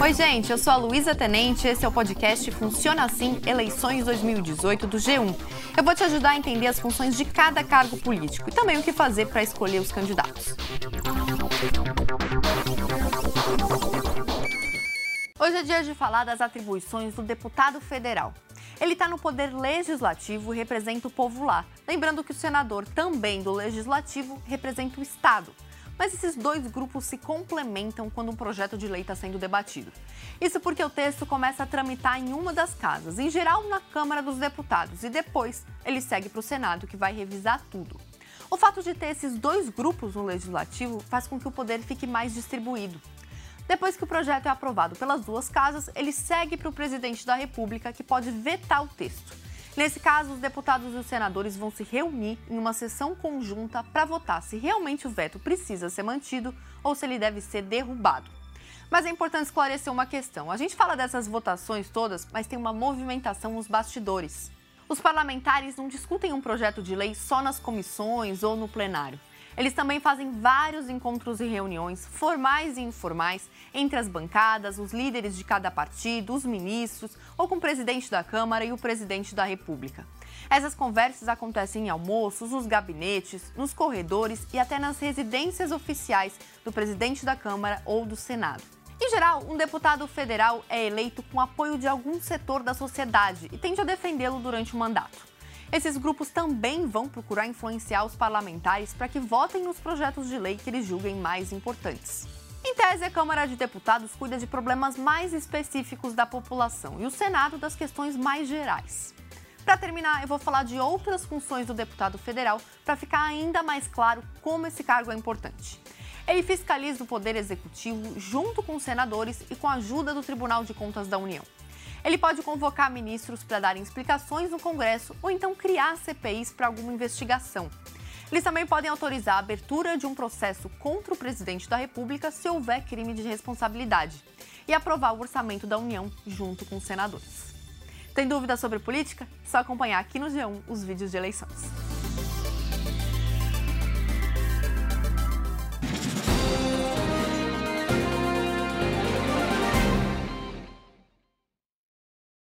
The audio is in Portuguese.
Oi, gente, eu sou a Luísa Tenente, esse é o podcast Funciona Assim Eleições 2018 do G1. Eu vou te ajudar a entender as funções de cada cargo político e também o que fazer para escolher os candidatos. Hoje é dia de falar das atribuições do deputado federal. Ele está no poder legislativo e representa o povo lá. Lembrando que o senador, também do legislativo, representa o Estado. Mas esses dois grupos se complementam quando um projeto de lei está sendo debatido. Isso porque o texto começa a tramitar em uma das casas, em geral na Câmara dos Deputados, e depois ele segue para o Senado, que vai revisar tudo. O fato de ter esses dois grupos no legislativo faz com que o poder fique mais distribuído. Depois que o projeto é aprovado pelas duas casas, ele segue para o presidente da República, que pode vetar o texto. Nesse caso, os deputados e os senadores vão se reunir em uma sessão conjunta para votar se realmente o veto precisa ser mantido ou se ele deve ser derrubado. Mas é importante esclarecer uma questão. A gente fala dessas votações todas, mas tem uma movimentação nos bastidores. Os parlamentares não discutem um projeto de lei só nas comissões ou no plenário. Eles também fazem vários encontros e reuniões, formais e informais, entre as bancadas, os líderes de cada partido, os ministros ou com o presidente da Câmara e o presidente da República. Essas conversas acontecem em almoços, nos gabinetes, nos corredores e até nas residências oficiais do presidente da Câmara ou do Senado. Em geral, um deputado federal é eleito com apoio de algum setor da sociedade e tende a defendê-lo durante o mandato. Esses grupos também vão procurar influenciar os parlamentares para que votem nos projetos de lei que eles julguem mais importantes. Em tese, a Câmara de Deputados cuida de problemas mais específicos da população e o Senado das questões mais gerais. Para terminar, eu vou falar de outras funções do deputado federal para ficar ainda mais claro como esse cargo é importante. Ele fiscaliza o Poder Executivo junto com os senadores e com a ajuda do Tribunal de Contas da União. Ele pode convocar ministros para darem explicações no Congresso ou então criar CPIs para alguma investigação. Eles também podem autorizar a abertura de um processo contra o presidente da República se houver crime de responsabilidade e aprovar o orçamento da União junto com os senadores. Tem dúvidas sobre política? Só acompanhar aqui no G1 os vídeos de eleições.